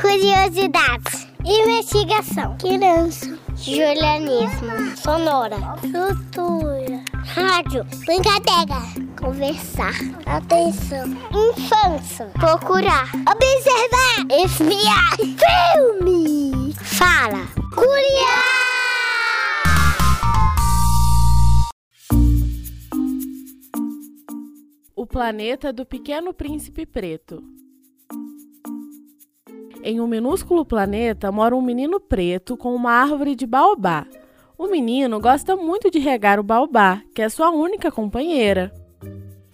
Curiosidades. Investigação. Criança. Julianismo. Sonora. Cultura. Rádio. Brincadeira. Conversar. Atenção. Infância. Procurar. Observar. Espiar. Filme. Fala. Curiar. O planeta do Pequeno Príncipe Preto. Em um minúsculo planeta mora um menino preto com uma árvore de baobá. O menino gosta muito de regar o baobá, que é sua única companheira.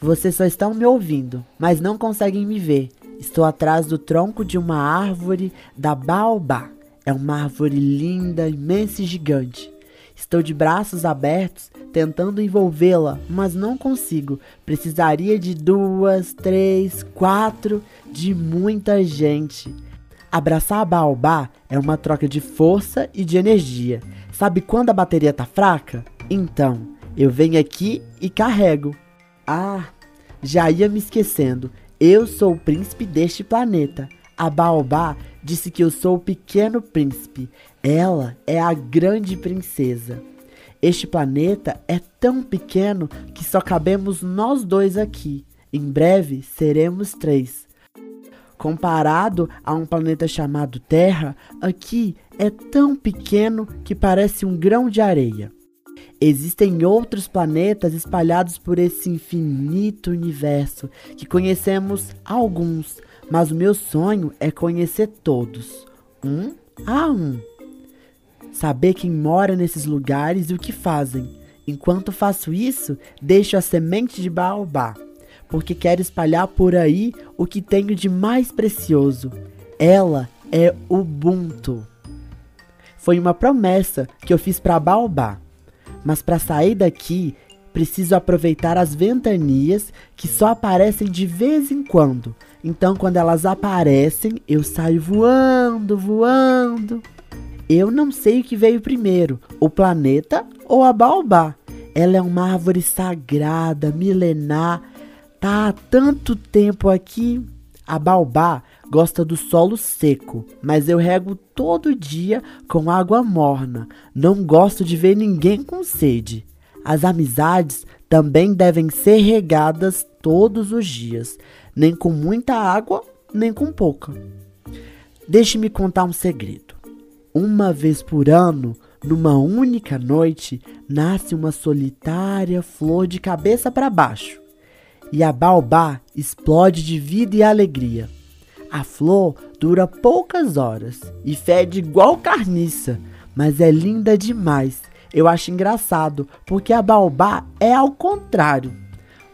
Vocês só estão me ouvindo, mas não conseguem me ver. Estou atrás do tronco de uma árvore da baobá. É uma árvore linda, imensa e gigante. Estou de braços abertos, tentando envolvê-la, mas não consigo. Precisaria de duas, três, quatro, de muita gente. Abraçar a baobá é uma troca de força e de energia. Sabe quando a bateria tá fraca? Então, eu venho aqui e carrego. Ah, já ia me esquecendo. Eu sou o príncipe deste planeta. A baobá disse que eu sou o pequeno príncipe. Ela é a grande princesa. Este planeta é tão pequeno que só cabemos nós dois aqui. Em breve seremos três. Comparado a um planeta chamado Terra, aqui é tão pequeno que parece um grão de areia. Existem outros planetas espalhados por esse infinito universo que conhecemos alguns, mas o meu sonho é conhecer todos, um a um. Saber quem mora nesses lugares e o que fazem. Enquanto faço isso, deixo a semente de baobá porque quero espalhar por aí o que tenho de mais precioso. Ela é Ubuntu. Foi uma promessa que eu fiz para Baobá. Mas para sair daqui, preciso aproveitar as ventanias que só aparecem de vez em quando. Então, quando elas aparecem, eu saio voando, voando. Eu não sei o que veio primeiro, o planeta ou a baobá. Ela é uma árvore sagrada, milenar, Tá há tanto tempo aqui. A baobá gosta do solo seco, mas eu rego todo dia com água morna. Não gosto de ver ninguém com sede. As amizades também devem ser regadas todos os dias, nem com muita água, nem com pouca. Deixe-me contar um segredo. Uma vez por ano, numa única noite, nasce uma solitária flor de cabeça para baixo e a baobá explode de vida e alegria. A flor dura poucas horas e fede igual carniça, mas é linda demais. Eu acho engraçado, porque a baobá é ao contrário.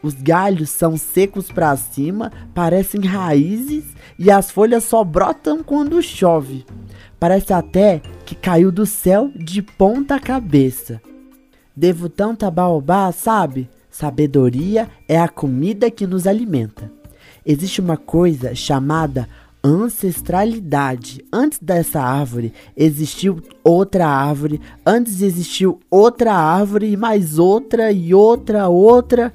Os galhos são secos para cima, parecem raízes e as folhas só brotam quando chove. Parece até que caiu do céu de ponta cabeça. Devo tanto a baobá, sabe? Sabedoria é a comida que nos alimenta. Existe uma coisa chamada ancestralidade. Antes dessa árvore existiu outra árvore, antes existiu outra árvore e mais outra e outra, outra.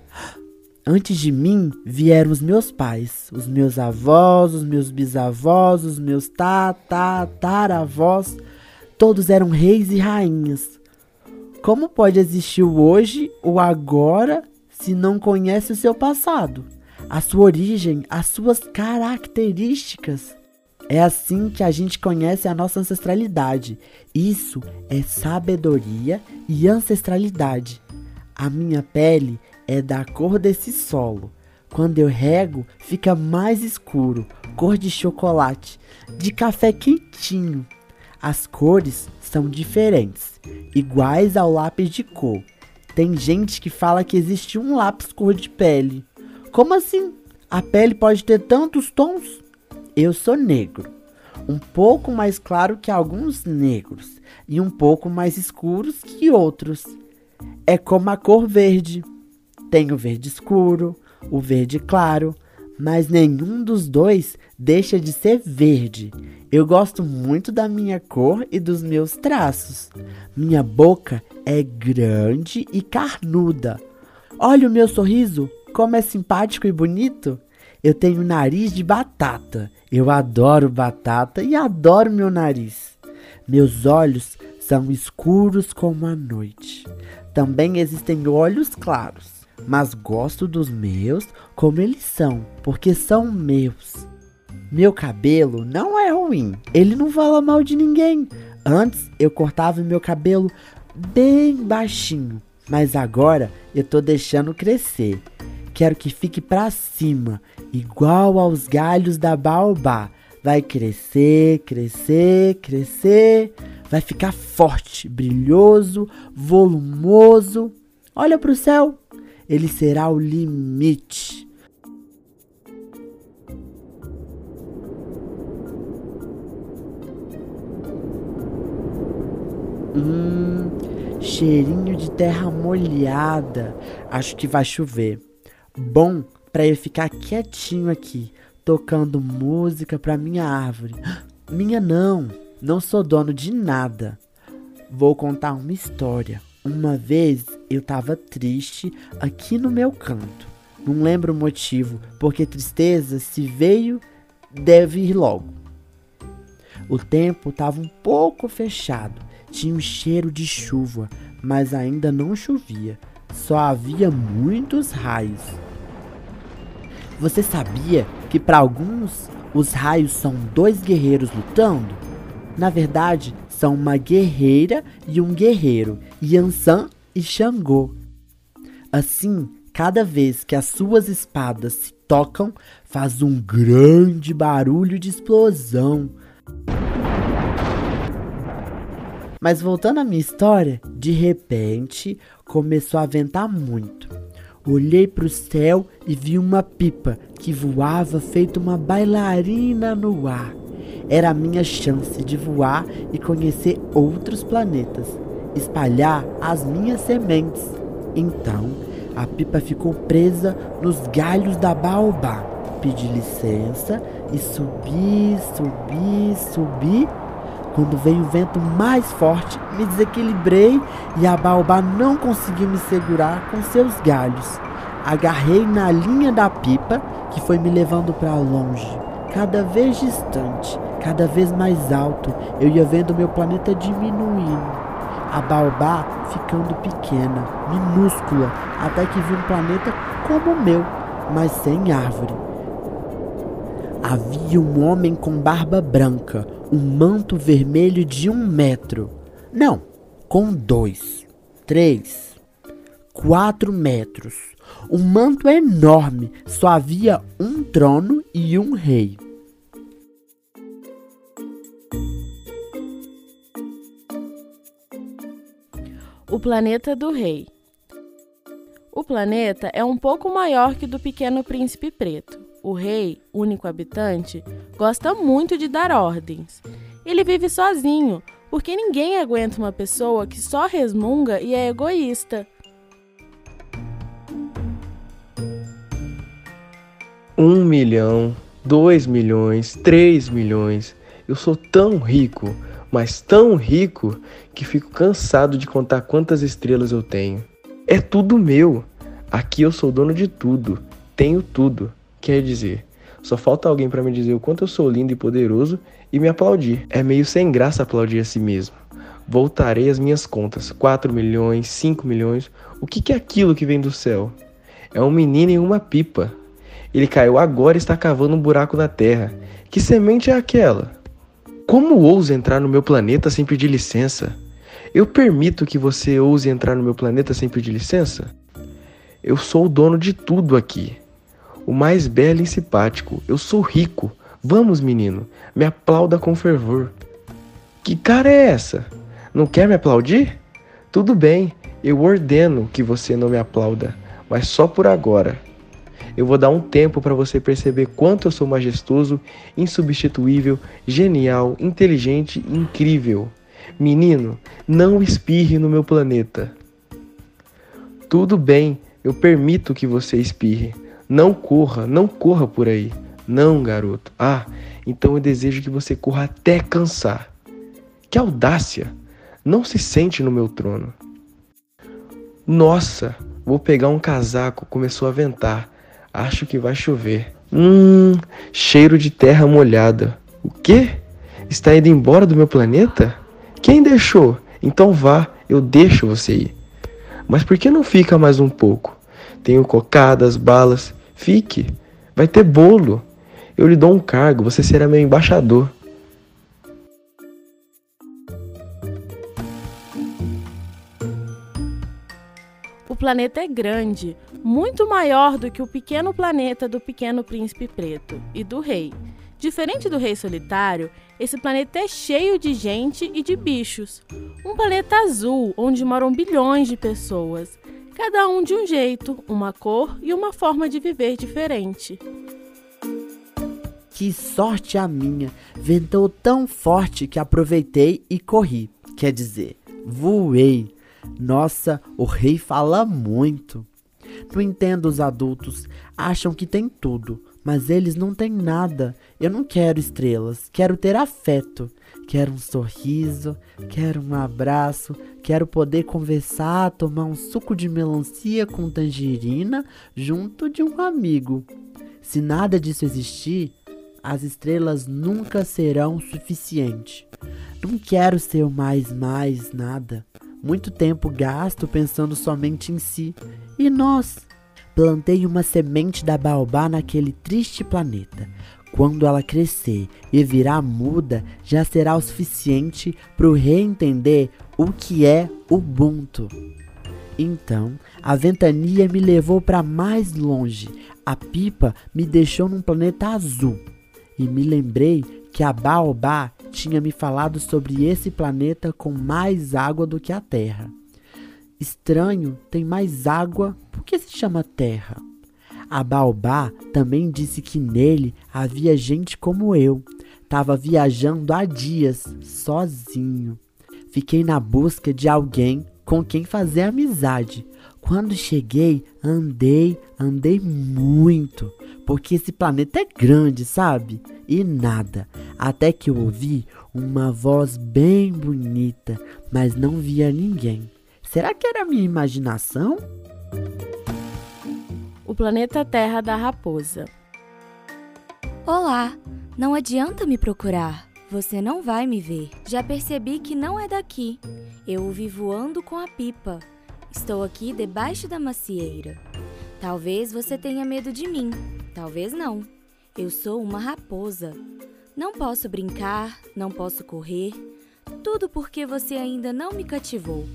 Antes de mim vieram os meus pais, os meus avós, os meus bisavós, os meus tataravós. Todos eram reis e rainhas. Como pode existir o hoje, o agora, se não conhece o seu passado, a sua origem, as suas características? É assim que a gente conhece a nossa ancestralidade. Isso é sabedoria e ancestralidade. A minha pele é da cor desse solo. Quando eu rego, fica mais escuro, cor de chocolate, de café quentinho. As cores são diferentes, iguais ao lápis de cor. Tem gente que fala que existe um lápis cor de pele. Como assim? A pele pode ter tantos tons? Eu sou negro, um pouco mais claro que alguns negros e um pouco mais escuros que outros. É como a cor verde. Tem o verde escuro, o verde claro, mas nenhum dos dois deixa de ser verde. Eu gosto muito da minha cor e dos meus traços. Minha boca é grande e carnuda. Olha o meu sorriso, como é simpático e bonito. Eu tenho nariz de batata Eu adoro batata e adoro meu nariz. Meus olhos são escuros como a noite. Também existem olhos claros, mas gosto dos meus como eles são, porque são meus. Meu cabelo não é ruim, ele não fala mal de ninguém. Antes eu cortava meu cabelo bem baixinho, mas agora eu tô deixando crescer. Quero que fique pra cima, igual aos galhos da baobá. Vai crescer, crescer, crescer. Vai ficar forte, brilhoso, volumoso. Olha pro céu, ele será o limite. Hum, cheirinho de terra molhada. Acho que vai chover. Bom para eu ficar quietinho aqui, tocando música para minha árvore. Minha não, não sou dono de nada. Vou contar uma história. Uma vez eu tava triste aqui no meu canto. Não lembro o motivo, porque tristeza se veio, deve ir logo. O tempo tava um pouco fechado, tinha um cheiro de chuva, mas ainda não chovia. Só havia muitos raios. Você sabia que para alguns os raios são dois guerreiros lutando? Na verdade, são uma guerreira e um guerreiro, Yansan e Xangô. Assim, cada vez que as suas espadas se tocam, faz um grande barulho de explosão. Mas voltando à minha história, de repente começou a ventar muito. Olhei para o céu e vi uma pipa que voava feito uma bailarina no ar. Era a minha chance de voar e conhecer outros planetas, espalhar as minhas sementes. Então, a pipa ficou presa nos galhos da baobá. Pedi licença e subi, subi, subi. Quando veio o vento mais forte, me desequilibrei e a baobá não conseguiu me segurar com seus galhos. Agarrei na linha da pipa que foi me levando para longe, cada vez distante, cada vez mais alto. Eu ia vendo meu planeta diminuindo. A baobá ficando pequena, minúscula, até que vi um planeta como o meu, mas sem árvore. Havia um homem com barba branca, um manto vermelho de um metro. Não, com dois, três, quatro metros. O manto enorme, só havia um trono e um rei. O planeta do rei. O planeta é um pouco maior que o do pequeno príncipe preto. O rei, único habitante, gosta muito de dar ordens. Ele vive sozinho, porque ninguém aguenta uma pessoa que só resmunga e é egoísta. Um milhão, dois milhões, três milhões. Eu sou tão rico, mas tão rico que fico cansado de contar quantas estrelas eu tenho. É tudo meu. Aqui eu sou dono de tudo. Tenho tudo. Quer dizer, só falta alguém para me dizer o quanto eu sou lindo e poderoso e me aplaudir. É meio sem graça aplaudir a si mesmo. Voltarei às minhas contas. 4 milhões, 5 milhões. O que, que é aquilo que vem do céu? É um menino em uma pipa. Ele caiu agora e está cavando um buraco na terra. Que semente é aquela? Como ousa entrar no meu planeta sem pedir licença? Eu permito que você ouse entrar no meu planeta sem pedir licença? Eu sou o dono de tudo aqui. O mais belo e simpático. Eu sou rico. Vamos, menino, me aplauda com fervor. Que cara é essa? Não quer me aplaudir? Tudo bem, eu ordeno que você não me aplauda, mas só por agora. Eu vou dar um tempo para você perceber quanto eu sou majestoso, insubstituível, genial, inteligente e incrível. Menino, não espirre no meu planeta. Tudo bem, eu permito que você espirre. Não corra, não corra por aí. Não, garoto. Ah, então eu desejo que você corra até cansar. Que audácia! Não se sente no meu trono. Nossa, vou pegar um casaco, começou a ventar. Acho que vai chover. Hum, cheiro de terra molhada. O quê? Está indo embora do meu planeta? Quem deixou? Então vá, eu deixo você ir. Mas por que não fica mais um pouco? Tenho cocadas, balas. Fique. Vai ter bolo. Eu lhe dou um cargo, você será meu embaixador. Planeta é grande, muito maior do que o pequeno planeta do Pequeno Príncipe Preto e do Rei. Diferente do Rei Solitário, esse planeta é cheio de gente e de bichos. Um planeta azul onde moram bilhões de pessoas, cada um de um jeito, uma cor e uma forma de viver diferente. Que sorte a minha! Ventou tão forte que aproveitei e corri. Quer dizer, voei. Nossa, o rei fala muito. Não entendo os adultos, acham que tem tudo, mas eles não têm nada. Eu não quero estrelas, quero ter afeto. Quero um sorriso, quero um abraço, quero poder conversar, tomar um suco de melancia com tangerina junto de um amigo. Se nada disso existir, as estrelas nunca serão suficiente. Não quero ser mais mais nada muito tempo gasto pensando somente em si. E nós? Plantei uma semente da baobá naquele triste planeta. Quando ela crescer e virar muda, já será o suficiente para o rei entender o que é Ubuntu. Então, a ventania me levou para mais longe. A pipa me deixou num planeta azul. E me lembrei que a baobá tinha me falado sobre esse planeta com mais água do que a Terra. Estranho, tem mais água, por que se chama Terra? A Baobá também disse que nele havia gente como eu. Tava viajando há dias, sozinho. Fiquei na busca de alguém com quem fazer amizade. Quando cheguei, andei, andei muito, porque esse planeta é grande, sabe? E nada, até que eu ouvi uma voz bem bonita, mas não via ninguém. Será que era minha imaginação? O planeta Terra da Raposa. Olá, não adianta me procurar. Você não vai me ver. Já percebi que não é daqui. Eu o vi voando com a pipa. Estou aqui debaixo da macieira. Talvez você tenha medo de mim, talvez não. Eu sou uma raposa. Não posso brincar, não posso correr. Tudo porque você ainda não me cativou.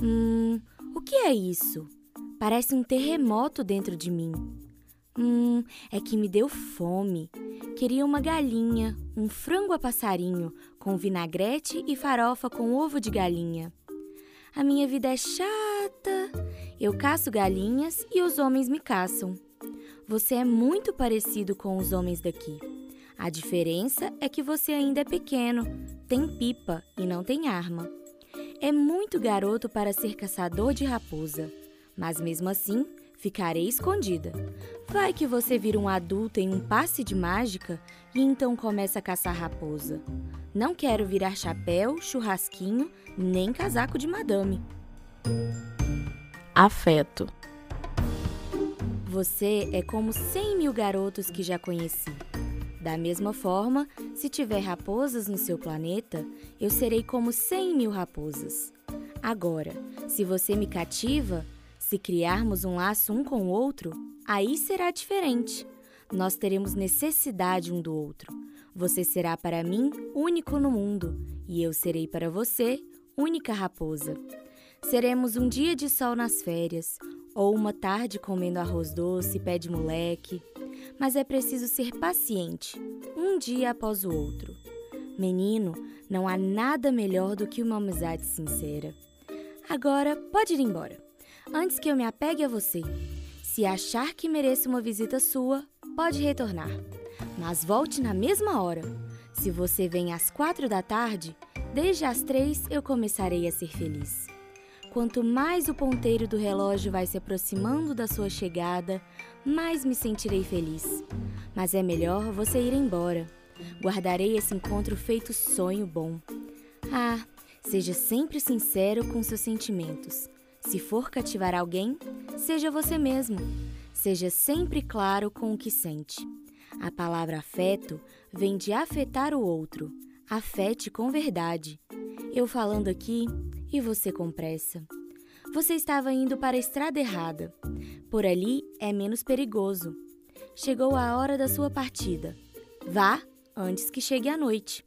Hum, o que é isso? Parece um terremoto dentro de mim. Hum, é que me deu fome. Queria uma galinha, um frango a passarinho, com vinagrete e farofa com ovo de galinha. A minha vida é chata. Eu caço galinhas e os homens me caçam. Você é muito parecido com os homens daqui. A diferença é que você ainda é pequeno, tem pipa e não tem arma. É muito garoto para ser caçador de raposa, mas mesmo assim ficarei escondida. Vai que você vira um adulto em um passe de mágica e então começa a caçar raposa. Não quero virar chapéu, churrasquinho, nem casaco de madame. Afeto. Você é como cem mil garotos que já conheci. Da mesma forma, se tiver raposas no seu planeta, eu serei como cem mil raposas. Agora, se você me cativa, se criarmos um laço um com o outro, aí será diferente. Nós teremos necessidade um do outro. Você será para mim único no mundo, e eu serei para você única raposa. Seremos um dia de sol nas férias, ou uma tarde comendo arroz doce, pé de moleque. Mas é preciso ser paciente, um dia após o outro. Menino, não há nada melhor do que uma amizade sincera. Agora pode ir embora, antes que eu me apegue a você. Se achar que mereço uma visita sua, pode retornar mas volte na mesma hora. Se você vem às quatro da tarde, desde as três eu começarei a ser feliz. Quanto mais o ponteiro do relógio vai se aproximando da sua chegada, mais me sentirei feliz. Mas é melhor você ir embora. Guardarei esse encontro feito sonho bom. Ah, seja sempre sincero com seus sentimentos. Se for cativar alguém, seja você mesmo. Seja sempre claro com o que sente. A palavra afeto vem de afetar o outro. Afete com verdade. Eu falando aqui e você com pressa. Você estava indo para a estrada errada. Por ali é menos perigoso. Chegou a hora da sua partida. Vá antes que chegue a noite.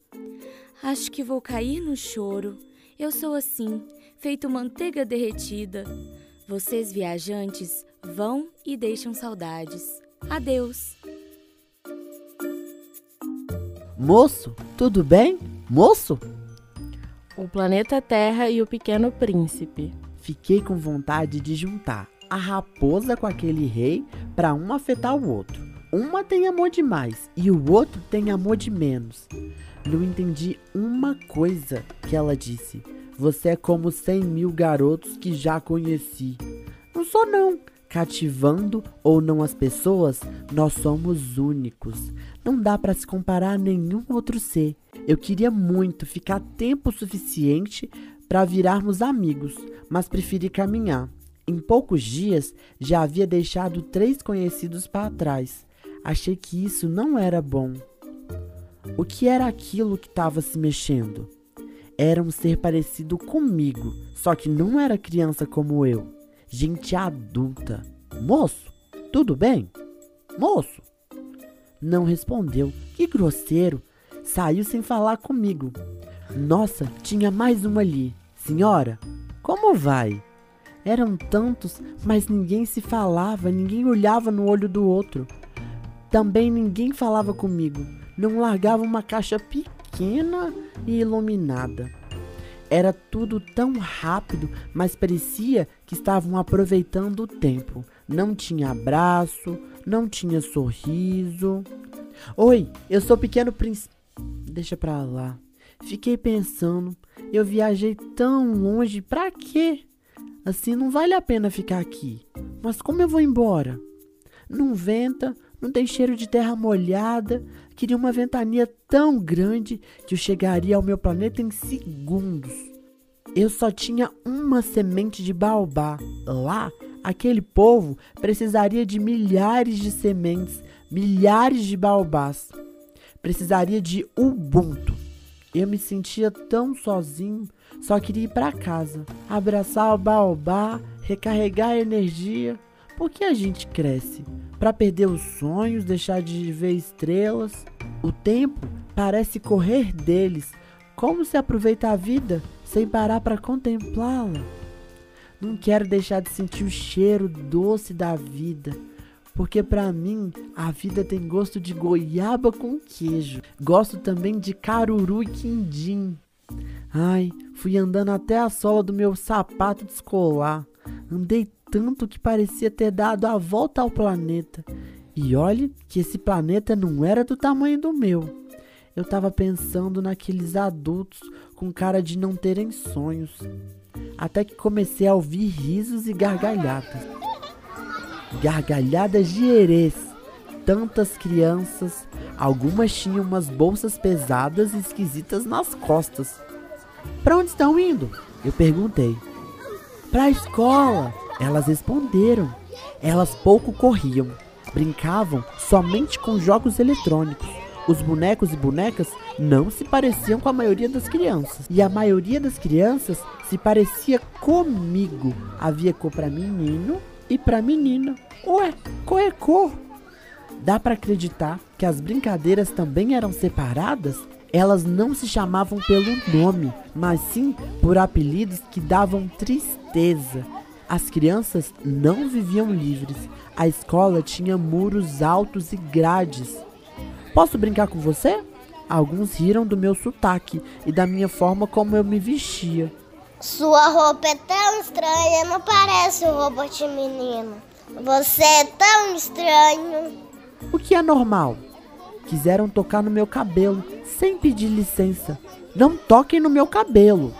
Acho que vou cair no choro. Eu sou assim, feito manteiga derretida. Vocês viajantes vão e deixam saudades. Adeus. Moço, tudo bem? Moço? O planeta Terra e o Pequeno Príncipe. Fiquei com vontade de juntar a raposa com aquele rei para um afetar o outro. Uma tem amor demais e o outro tem amor de menos. Não entendi uma coisa que ela disse. Você é como cem mil garotos que já conheci. Não sou não. Cativando ou não as pessoas, nós somos únicos. Não dá para se comparar a nenhum outro ser. Eu queria muito ficar tempo suficiente para virarmos amigos, mas preferi caminhar. Em poucos dias já havia deixado três conhecidos para trás. Achei que isso não era bom. O que era aquilo que estava se mexendo? Era um ser parecido comigo, só que não era criança como eu. Gente adulta. Moço, tudo bem? Moço? Não respondeu. Que grosseiro. Saiu sem falar comigo. Nossa, tinha mais uma ali. Senhora, como vai? Eram tantos, mas ninguém se falava, ninguém olhava no olho do outro. Também ninguém falava comigo. Não largava uma caixa pequena e iluminada. Era tudo tão rápido, mas parecia que estavam aproveitando o tempo. Não tinha abraço, não tinha sorriso. Oi, eu sou o pequeno príncipe. Deixa pra lá. Fiquei pensando, eu viajei tão longe, pra quê? Assim não vale a pena ficar aqui. Mas como eu vou embora? Não venta, não tem cheiro de terra molhada. Queria uma ventania tão grande que eu chegaria ao meu planeta em segundos. Eu só tinha uma semente de baobá. Lá, aquele povo precisaria de milhares de sementes, milhares de baobás. Precisaria de Ubuntu. Eu me sentia tão sozinho, só queria ir para casa, abraçar o baobá, recarregar a energia. Por que a gente cresce? Para perder os sonhos, deixar de ver estrelas? O tempo parece correr deles. Como se aproveita a vida sem parar para contemplá-la? Não quero deixar de sentir o cheiro doce da vida, porque para mim a vida tem gosto de goiaba com queijo. Gosto também de caruru e quindim. Ai, fui andando até a sola do meu sapato descolar. Andei tanto que parecia ter dado a volta ao planeta. E olhe que esse planeta não era do tamanho do meu. Eu estava pensando naqueles adultos com cara de não terem sonhos. Até que comecei a ouvir risos e gargalhadas. Gargalhadas de herês. Tantas crianças, algumas tinham umas bolsas pesadas e esquisitas nas costas. Para onde estão indo? Eu perguntei. Para a escola, elas responderam. Elas pouco corriam, brincavam somente com jogos eletrônicos. Os bonecos e bonecas não se pareciam com a maioria das crianças. E a maioria das crianças se parecia comigo. Havia cor para menino e para menina. Ué, é cor. Dá para acreditar que as brincadeiras também eram separadas? Elas não se chamavam pelo nome, mas sim por apelidos que davam tristeza. As crianças não viviam livres. A escola tinha muros altos e grades. Posso brincar com você? Alguns riram do meu sotaque e da minha forma como eu me vestia. Sua roupa é tão estranha, não parece roupa de menino. Você é tão estranho. O que é normal? Quiseram tocar no meu cabelo sem pedir licença. Não toquem no meu cabelo.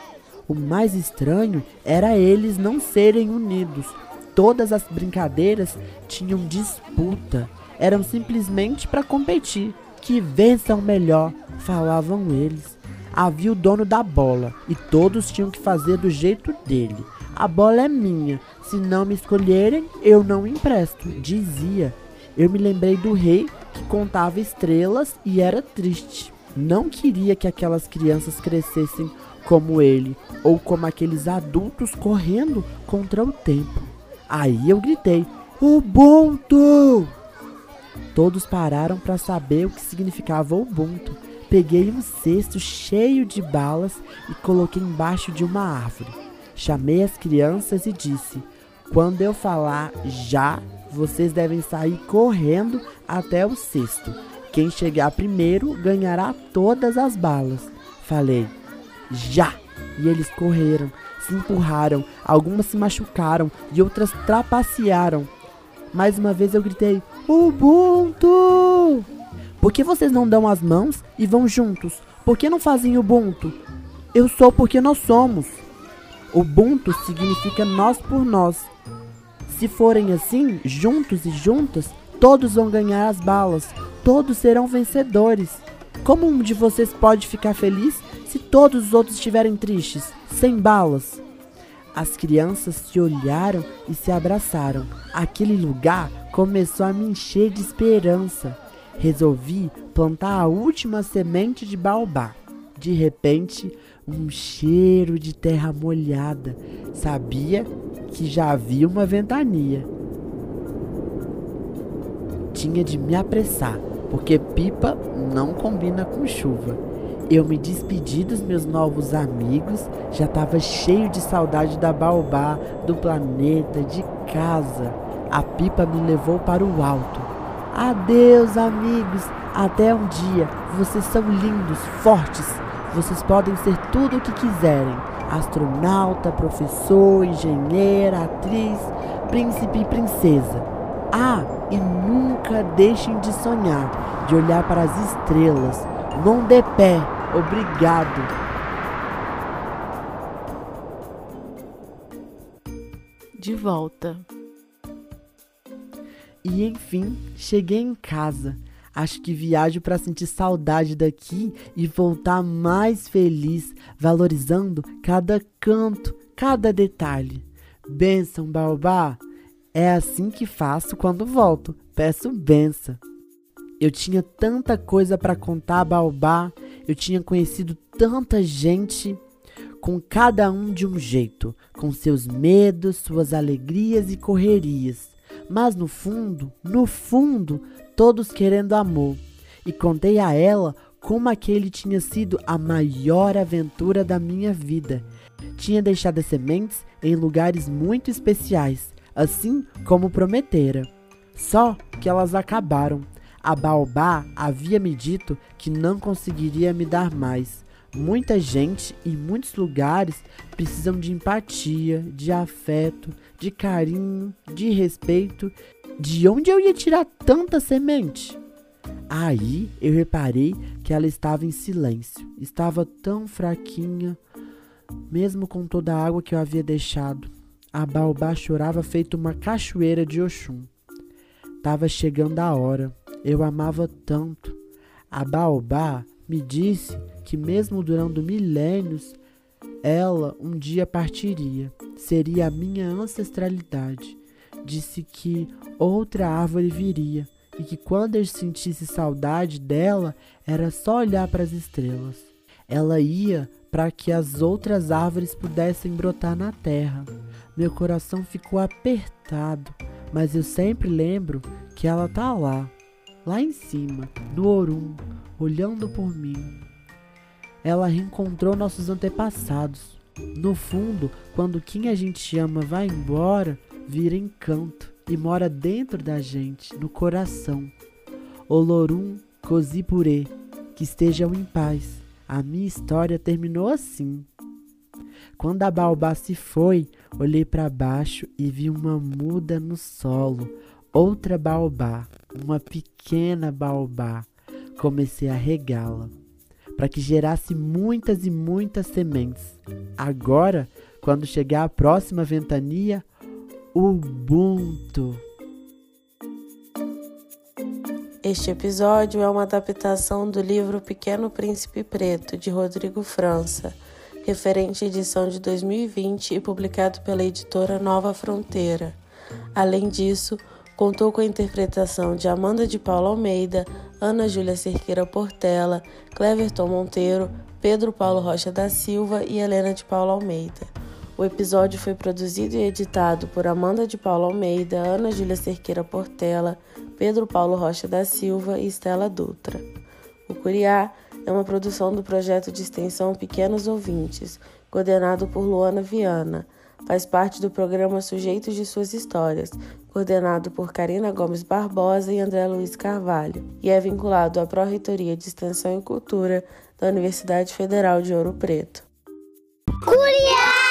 O mais estranho era eles não serem unidos. Todas as brincadeiras tinham disputa. Eram simplesmente para competir. Que vençam melhor, falavam eles. Havia o dono da bola e todos tinham que fazer do jeito dele. a bola é minha. Se não me escolherem, eu não empresto, dizia. Eu me lembrei do rei que contava estrelas e era triste. Não queria que aquelas crianças crescessem como ele ou como aqueles adultos correndo contra o tempo. Aí eu gritei: Ubuntu! Todos pararam para saber o que significava Ubuntu. Peguei um cesto cheio de balas e coloquei embaixo de uma árvore. Chamei as crianças e disse: Quando eu falar já, vocês devem sair correndo até o cesto. Quem chegar primeiro ganhará todas as balas. Falei: Já! E eles correram, se empurraram, algumas se machucaram e outras trapacearam. Mais uma vez eu gritei: Ubuntu! Por que vocês não dão as mãos e vão juntos? Por que não fazem Ubuntu? Eu sou porque nós somos. Ubuntu significa nós por nós. Se forem assim, juntos e juntas, todos vão ganhar as balas, todos serão vencedores. Como um de vocês pode ficar feliz se todos os outros estiverem tristes, sem balas? As crianças se olharam e se abraçaram. Aquele lugar começou a me encher de esperança. Resolvi plantar a última semente de baobá. De repente, um cheiro de terra molhada. Sabia que já havia uma ventania. Tinha de me apressar, porque pipa não combina com chuva. Eu me despedi dos meus novos amigos, já estava cheio de saudade da Baobá, do planeta, de casa. A pipa me levou para o alto. Adeus, amigos. Até um dia. Vocês são lindos, fortes. Vocês podem ser tudo o que quiserem: astronauta, professor, engenheira, atriz, príncipe e princesa. Ah, e nunca deixem de sonhar, de olhar para as estrelas. Não dê pé, Obrigado. De volta. E enfim, cheguei em casa. Acho que viajo para sentir saudade daqui e voltar mais feliz, valorizando cada canto, cada detalhe. Benção, Baobá. É assim que faço quando volto. Peço benção. Eu tinha tanta coisa para contar, Baobá. Eu tinha conhecido tanta gente, com cada um de um jeito, com seus medos, suas alegrias e correrias. Mas no fundo, no fundo, todos querendo amor. E contei a ela como aquele tinha sido a maior aventura da minha vida. Tinha deixado as sementes em lugares muito especiais, assim como prometera. Só que elas acabaram a Baobá havia me dito que não conseguiria me dar mais. Muita gente em muitos lugares precisam de empatia, de afeto, de carinho, de respeito. De onde eu ia tirar tanta semente? Aí eu reparei que ela estava em silêncio, estava tão fraquinha, mesmo com toda a água que eu havia deixado. A baobá chorava feito uma cachoeira de Oxum. Tava chegando a hora. Eu amava tanto. A Baobá me disse que, mesmo durando milênios, ela um dia partiria. Seria a minha ancestralidade. Disse que outra árvore viria e que quando eu sentisse saudade dela, era só olhar para as estrelas. Ela ia para que as outras árvores pudessem brotar na terra. Meu coração ficou apertado, mas eu sempre lembro que ela tá lá, lá em cima, no Orum, olhando por mim. Ela reencontrou nossos antepassados. No fundo, quando quem a gente ama vai embora, vira encanto e mora dentro da gente, no coração. Olorum Cozipurê, que estejam em paz. A minha história terminou assim. Quando a baobá se foi, olhei para baixo e vi uma muda no solo, outra baobá, uma pequena baobá. Comecei a regá-la para que gerasse muitas e muitas sementes. Agora, quando chegar a próxima ventania, Ubuntu. Este episódio é uma adaptação do livro Pequeno Príncipe Preto, de Rodrigo França referente à edição de 2020 e publicado pela editora Nova Fronteira. Além disso, contou com a interpretação de Amanda de Paula Almeida, Ana Júlia Cerqueira Portela, Cleverton Monteiro, Pedro Paulo Rocha da Silva e Helena de Paula Almeida. O episódio foi produzido e editado por Amanda de Paula Almeida, Ana Júlia Cerqueira Portela, Pedro Paulo Rocha da Silva e Estela Dutra. O Curiá é uma produção do projeto de extensão Pequenos Ouvintes, coordenado por Luana Viana. Faz parte do programa Sujeitos de Suas Histórias, coordenado por Karina Gomes Barbosa e André Luiz Carvalho, e é vinculado à Pró-Reitoria de Extensão e Cultura da Universidade Federal de Ouro Preto. Curiá!